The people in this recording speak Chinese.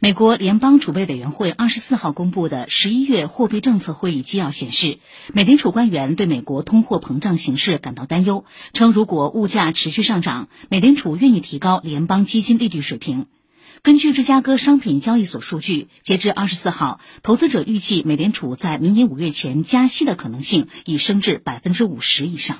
美国联邦储备委员会二十四号公布的十一月货币政策会议纪要显示美联储官员对美国通货膨胀形势感到担忧称如果物价持续上涨美联储愿意提高联邦基金利率水平。根据芝加哥商品交易所数据截至二十四号投资者预计美联储在明年五月前加息的可能性已升至百分之五十以上。